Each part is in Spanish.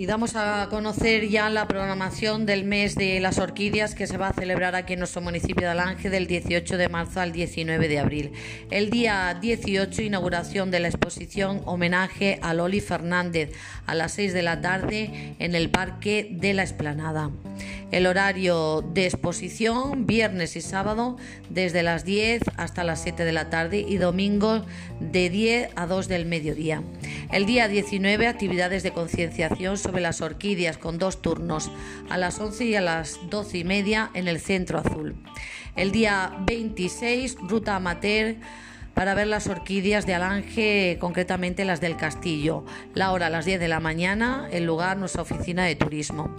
Y damos a conocer ya la programación del mes de las orquídeas que se va a celebrar aquí en nuestro municipio de Alange del 18 de marzo al 19 de abril. El día 18, inauguración de la exposición homenaje a Loli Fernández a las 6 de la tarde en el Parque de la Esplanada. El horario de exposición, viernes y sábado, desde las 10 hasta las 7 de la tarde y domingo de 10 a 2 del mediodía. El día 19, actividades de concienciación sobre las orquídeas con dos turnos, a las 11 y a las 12 y media en el Centro Azul. El día 26, ruta amateur para ver las orquídeas de Alange, concretamente las del Castillo. La hora a las 10 de la mañana, el lugar nuestra oficina de turismo.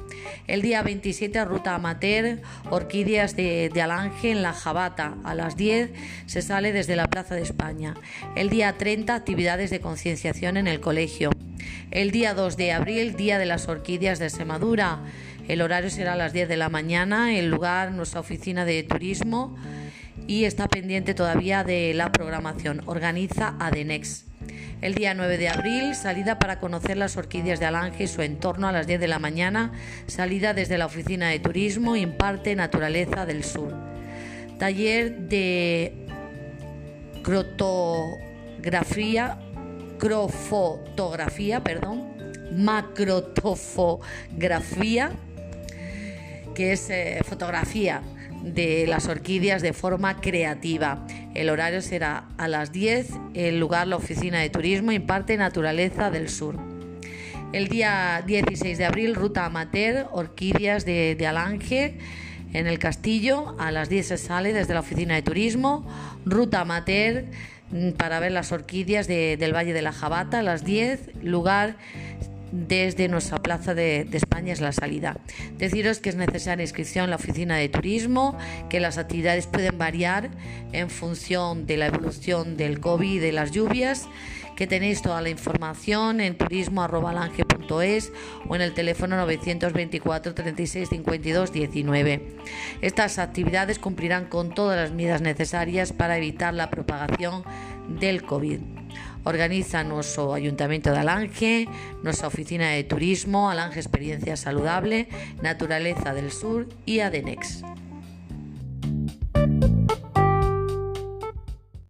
El día 27, ruta amateur, orquídeas de, Alange en la Jabata. A las 10 se sale desde la Plaza de España. El día 30, actividades de concienciación en el colegio. El día 2 de abril, Día de las Orquídeas de Semadura. El horario será a las 10 de la mañana, el lugar nuestra oficina de turismo y está pendiente todavía de la programación. Organiza Adenex. El día 9 de abril, salida para conocer las orquídeas de Alange y su entorno a las 10 de la mañana, salida desde la oficina de turismo, imparte Naturaleza del Sur. Taller de crotografía, crofotografía, perdón, macrotofografía, que es eh, fotografía de las orquídeas de forma creativa. El horario será a las 10, el lugar la oficina de turismo imparte Naturaleza del Sur. El día 16 de abril, ruta amateur, orquídeas de, Alange en el castillo. A las 10 se sale desde la oficina de turismo. Ruta amateur mm, para ver las orquídeas del Valle de la Jabata a las 10, lugar desde nuestra plaza de, España es la salida. Deciros que es necesaria inscripción en la oficina de turismo, que las actividades pueden variar en función de la evolución del COVID y de las lluvias, que tenéis toda la información en turismo.alange.es o en el teléfono 924 36 52 19. Estas actividades cumplirán con todas las medidas necesarias para evitar la propagación del COVID. Organiza nuestro Ayuntamiento de Alange, nuestra Oficina de Turismo, Alange Experiencia Saludable, Naturaleza del Sur y Adenex.